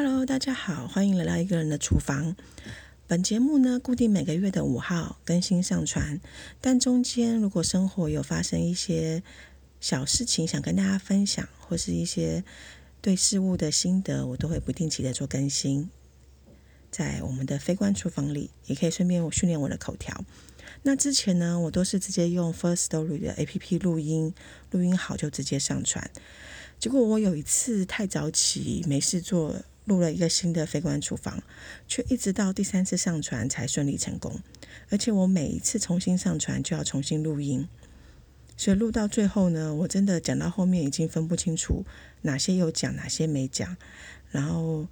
Hello，大家好，欢迎来到一个人的厨房。本节目呢，固定每个月的五号更新上传，但中间如果生活有发生一些小事情，想跟大家分享，或是一些对事物的心得，我都会不定期的做更新。在我们的非官厨房里，也可以顺便训练我的口条。那之前呢，我都是直接用 First Story 的 APP 录音，录音好就直接上传。结果我有一次太早起，没事做。录了一个新的非官厨房，却一直到第三次上传才顺利成功。而且我每一次重新上传就要重新录音，所以录到最后呢，我真的讲到后面已经分不清楚哪些有讲，哪些没讲。然后，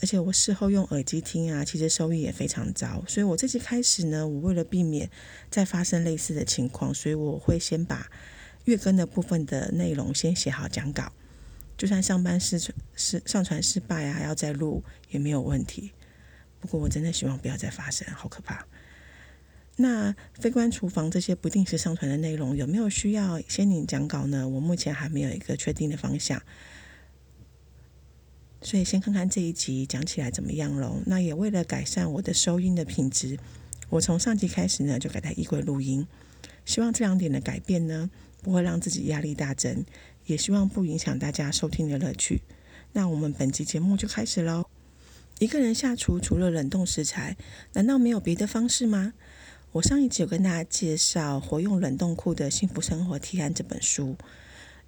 而且我事后用耳机听啊，其实收益也非常糟。所以我这期开始呢，我为了避免再发生类似的情况，所以我会先把月更的部分的内容先写好讲稿。就算上班失失上传失败啊，还要再录也没有问题。不过我真的希望不要再发生，好可怕。那非官厨房这些不定时上传的内容有没有需要先领讲稿呢？我目前还没有一个确定的方向，所以先看看这一集讲起来怎么样喽。那也为了改善我的收音的品质，我从上集开始呢就改在衣柜录音，希望这两点的改变呢不会让自己压力大增。也希望不影响大家收听的乐趣。那我们本集节目就开始喽。一个人下厨，除了冷冻食材，难道没有别的方式吗？我上一集有跟大家介绍《活用冷冻库的幸福生活提案》这本书。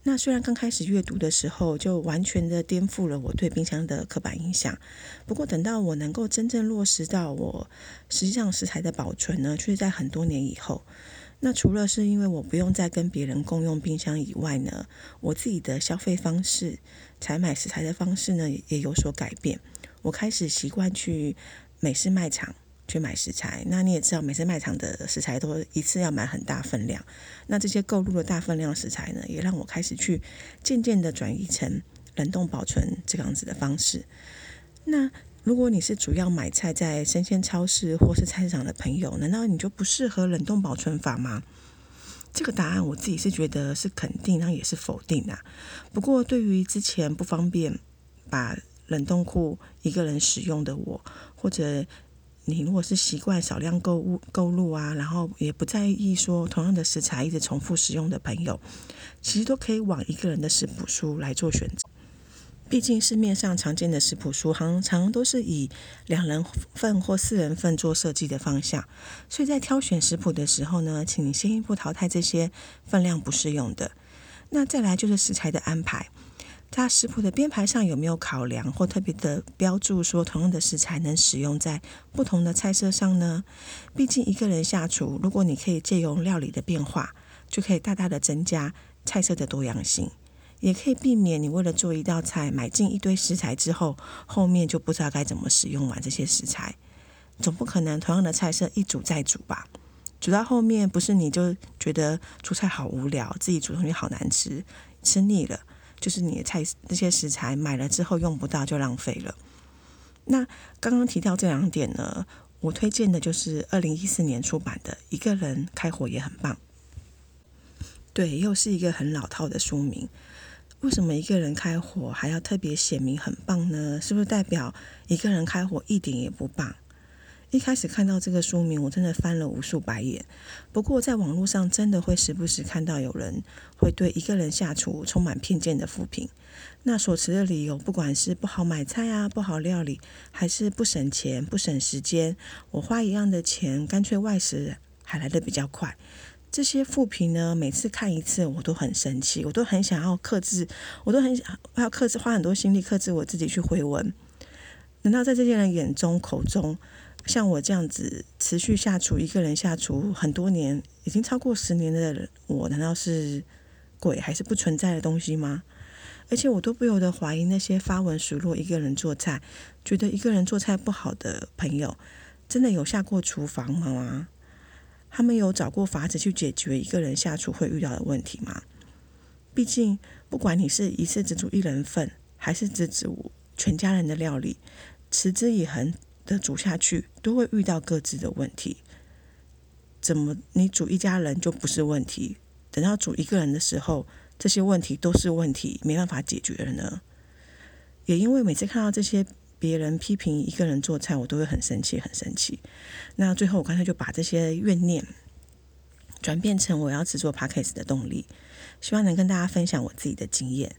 那虽然刚开始阅读的时候，就完全的颠覆了我对冰箱的刻板印象。不过等到我能够真正落实到我实际上食材的保存呢，却是在很多年以后。那除了是因为我不用再跟别人共用冰箱以外呢，我自己的消费方式、采买食材的方式呢也有所改变。我开始习惯去美式卖场去买食材。那你也知道，美式卖场的食材都一次要买很大分量。那这些购入的大分量食材呢，也让我开始去渐渐的转移成冷冻保存这样子的方式。那如果你是主要买菜在生鲜超市或是菜市场的朋友，难道你就不适合冷冻保存法吗？这个答案我自己是觉得是肯定，然后也是否定的。不过对于之前不方便把冷冻库一个人使用的我，或者你如果是习惯少量购物购入啊，然后也不在意说同样的食材一直重复使用的朋友，其实都可以往一个人的食谱书来做选择。毕竟市面上常见的食谱书，常常都是以两人份或四人份做设计的方向，所以在挑选食谱的时候呢，请先一步淘汰这些分量不适用的。那再来就是食材的安排，在食谱的编排上有没有考量或特别的标注，说同样的食材能使用在不同的菜色上呢？毕竟一个人下厨，如果你可以借用料理的变化，就可以大大的增加菜色的多样性。也可以避免你为了做一道菜买进一堆食材之后，后面就不知道该怎么使用完这些食材。总不可能同样的菜色一煮再煮吧？煮到后面不是你就觉得煮菜好无聊，自己煮东西好难吃，吃腻了，就是你的菜这些食材买了之后用不到就浪费了。那刚刚提到这两点呢，我推荐的就是二零一四年出版的《一个人开火也很棒》。对，又是一个很老套的书名。为什么一个人开火还要特别显明很棒呢？是不是代表一个人开火一点也不棒？一开始看到这个书名，我真的翻了无数白眼。不过在网络上，真的会时不时看到有人会对一个人下厨充满偏见的负评。那所持的理由，不管是不好买菜啊、不好料理，还是不省钱、不省时间，我花一样的钱，干脆外食还来得比较快。这些负评呢，每次看一次，我都很生气，我都很想要克制，我都很想要克制，花很多心力克制我自己去回文。难道在这些人眼中、口中，像我这样子持续下厨、一个人下厨很多年，已经超过十年的我，难道是鬼还是不存在的东西吗？而且我都不由得怀疑那些发文数落一个人做菜，觉得一个人做菜不好的朋友，真的有下过厨房吗？他们有找过法子去解决一个人下厨会遇到的问题吗？毕竟，不管你是一次只煮一人份，还是只煮全家人的料理，持之以恒的煮下去，都会遇到各自的问题。怎么你煮一家人就不是问题？等到煮一个人的时候，这些问题都是问题，没办法解决了呢？也因为每次看到这些别人批评一个人做菜，我都会很生气，很生气。那最后我干脆就把这些怨念转变成我要制作 p a c k a g e 的动力，希望能跟大家分享我自己的经验，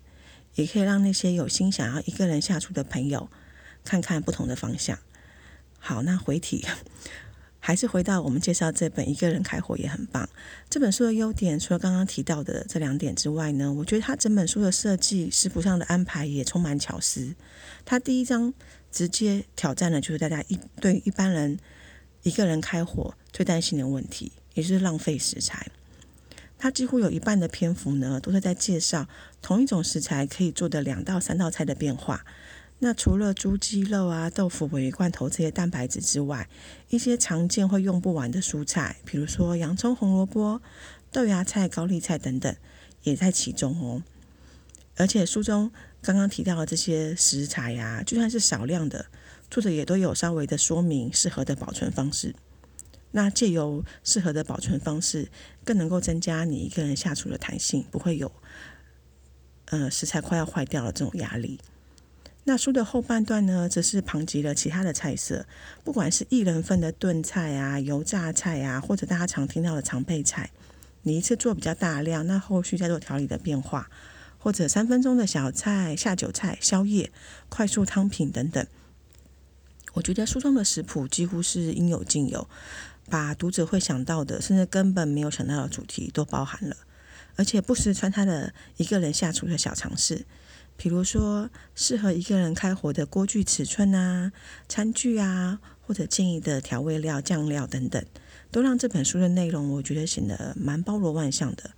也可以让那些有心想要一个人下厨的朋友看看不同的方向。好，那回题。还是回到我们介绍这本《一个人开火》也很棒。这本书的优点，除了刚刚提到的这两点之外呢，我觉得它整本书的设计、食谱上的安排也充满巧思。它第一章直接挑战的就是大家一对一般人一个人开火最担心的问题，也就是浪费食材。它几乎有一半的篇幅呢，都是在介绍同一种食材可以做的两到三道菜的变化。那除了猪肌肉啊、豆腐、鲔鱼罐头这些蛋白质之外，一些常见会用不完的蔬菜，比如说洋葱、红萝卜、豆芽菜、高丽菜等等，也在其中哦。而且书中刚刚提到的这些食材呀，就算是少量的，作者也都有稍微的说明适合的保存方式。那借由适合的保存方式，更能够增加你一个人下厨的弹性，不会有呃食材快要坏掉了这种压力。那书的后半段呢，则是旁及了其他的菜色，不管是一人份的炖菜啊、油炸菜啊，或者大家常听到的常备菜，你一次做比较大量，那后续再做调理的变化，或者三分钟的小菜、下酒菜、宵夜、快速汤品等等。我觉得书中的食谱几乎是应有尽有，把读者会想到的，甚至根本没有想到的主题都包含了，而且不时穿插的一个人下厨的小尝试。比如说，适合一个人开火的锅具尺寸啊、餐具啊，或者建议的调味料、酱料等等，都让这本书的内容我觉得显得蛮包罗万象的。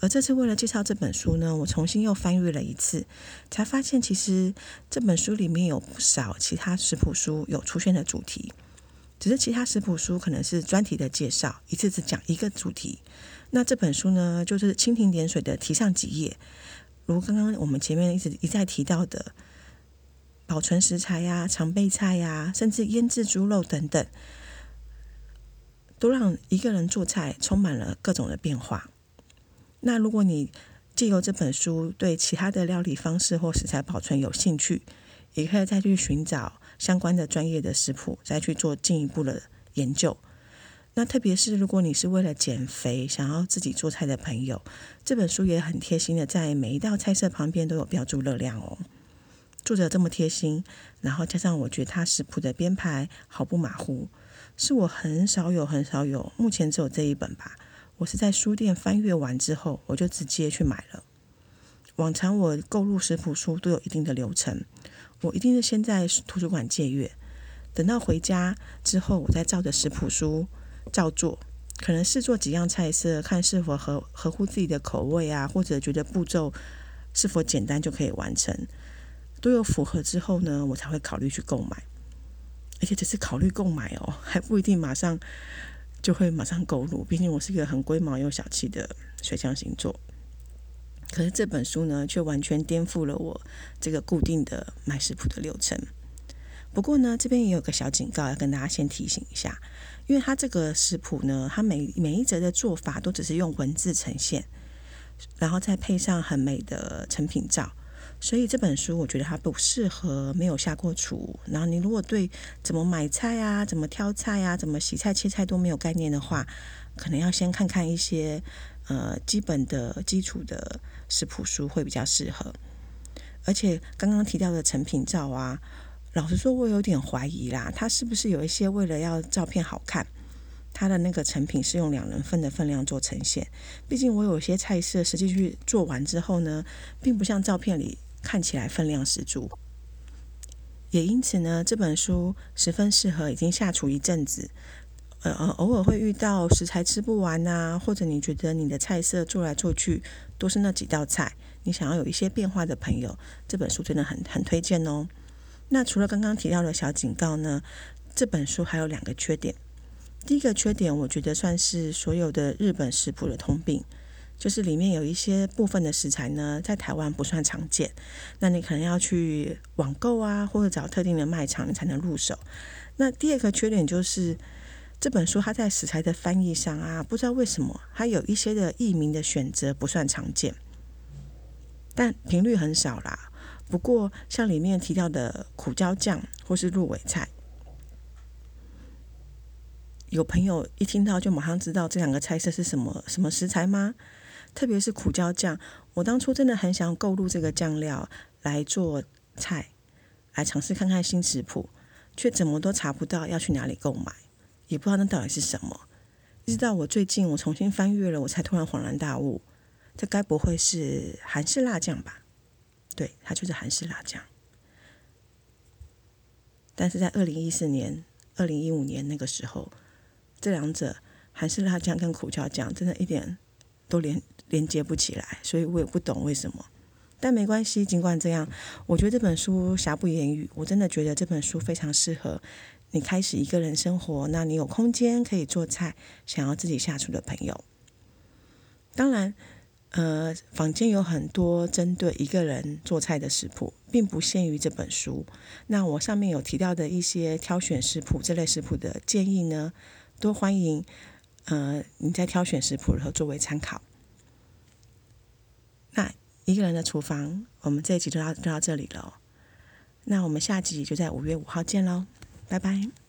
而这次为了介绍这本书呢，我重新又翻阅了一次，才发现其实这本书里面有不少其他食谱书有出现的主题，只是其他食谱书可能是专题的介绍，一次只讲一个主题。那这本书呢，就是蜻蜓点水的提上几页。如刚刚我们前面一直一再提到的，保存食材呀、常备菜呀，甚至腌制猪肉等等，都让一个人做菜充满了各种的变化。那如果你借由这本书对其他的料理方式或食材保存有兴趣，也可以再去寻找相关的专业的食谱，再去做进一步的研究。那特别是如果你是为了减肥想要自己做菜的朋友，这本书也很贴心的在每一道菜色旁边都有标注热量哦。作者这么贴心，然后加上我觉得他食谱的编排毫不马虎，是我很少有很少有，目前只有这一本吧。我是在书店翻阅完之后，我就直接去买了。往常我购入食谱书都有一定的流程，我一定是先在图书馆借阅，等到回家之后，我再照着食谱书。照做，可能试做几样菜色，看是否合合乎自己的口味啊，或者觉得步骤是否简单就可以完成，都有符合之后呢，我才会考虑去购买。而且只是考虑购买哦，还不一定马上就会马上购入。毕竟我是一个很龟毛又小气的水象星座。可是这本书呢，却完全颠覆了我这个固定的买食谱的流程。不过呢，这边也有个小警告，要跟大家先提醒一下。因为它这个食谱呢，它每每一则的做法都只是用文字呈现，然后再配上很美的成品照，所以这本书我觉得它不适合没有下过厨，然后你如果对怎么买菜啊、怎么挑菜啊、怎么洗菜切菜都没有概念的话，可能要先看看一些呃基本的基础的食谱书会比较适合。而且刚刚提到的成品照啊。老实说，我有点怀疑啦，他是不是有一些为了要照片好看，他的那个成品是用两人份的分量做呈现。毕竟我有些菜色实际去做完之后呢，并不像照片里看起来分量十足。也因此呢，这本书十分适合已经下厨一阵子，呃呃，偶尔会遇到食材吃不完啊，或者你觉得你的菜色做来做去都是那几道菜，你想要有一些变化的朋友，这本书真的很很推荐哦。那除了刚刚提到的小警告呢？这本书还有两个缺点。第一个缺点，我觉得算是所有的日本食谱的通病，就是里面有一些部分的食材呢，在台湾不算常见。那你可能要去网购啊，或者找特定的卖场，你才能入手。那第二个缺点就是，这本书它在食材的翻译上啊，不知道为什么，它有一些的译名的选择不算常见，但频率很少啦。不过像里面提到的苦椒酱或是鹿尾菜，有朋友一听到就马上知道这两个菜色是什么什么食材吗？特别是苦椒酱，我当初真的很想购入这个酱料来做菜，来尝试看看新食谱，却怎么都查不到要去哪里购买，也不知道那到底是什么。一直到我最近我重新翻阅了，我才突然恍然大悟，这该不会是韩式辣酱吧？对，它就是韩式辣酱。但是在二零一四年、二零一五年那个时候，这两者韩式辣酱跟苦荞酱真的一点都连连接不起来，所以我也不懂为什么。但没关系，尽管这样，我觉得这本书瑕不掩瑜。我真的觉得这本书非常适合你开始一个人生活，那你有空间可以做菜，想要自己下厨的朋友。当然，呃，坊间有很多针对一个人做菜的食谱，并不限于这本书。那我上面有提到的一些挑选食谱这类食谱的建议呢，都欢迎呃你在挑选食谱的时候作为参考。那。一个人的厨房，我们这一集就到就到这里了。那我们下集就在五月五号见喽，拜拜。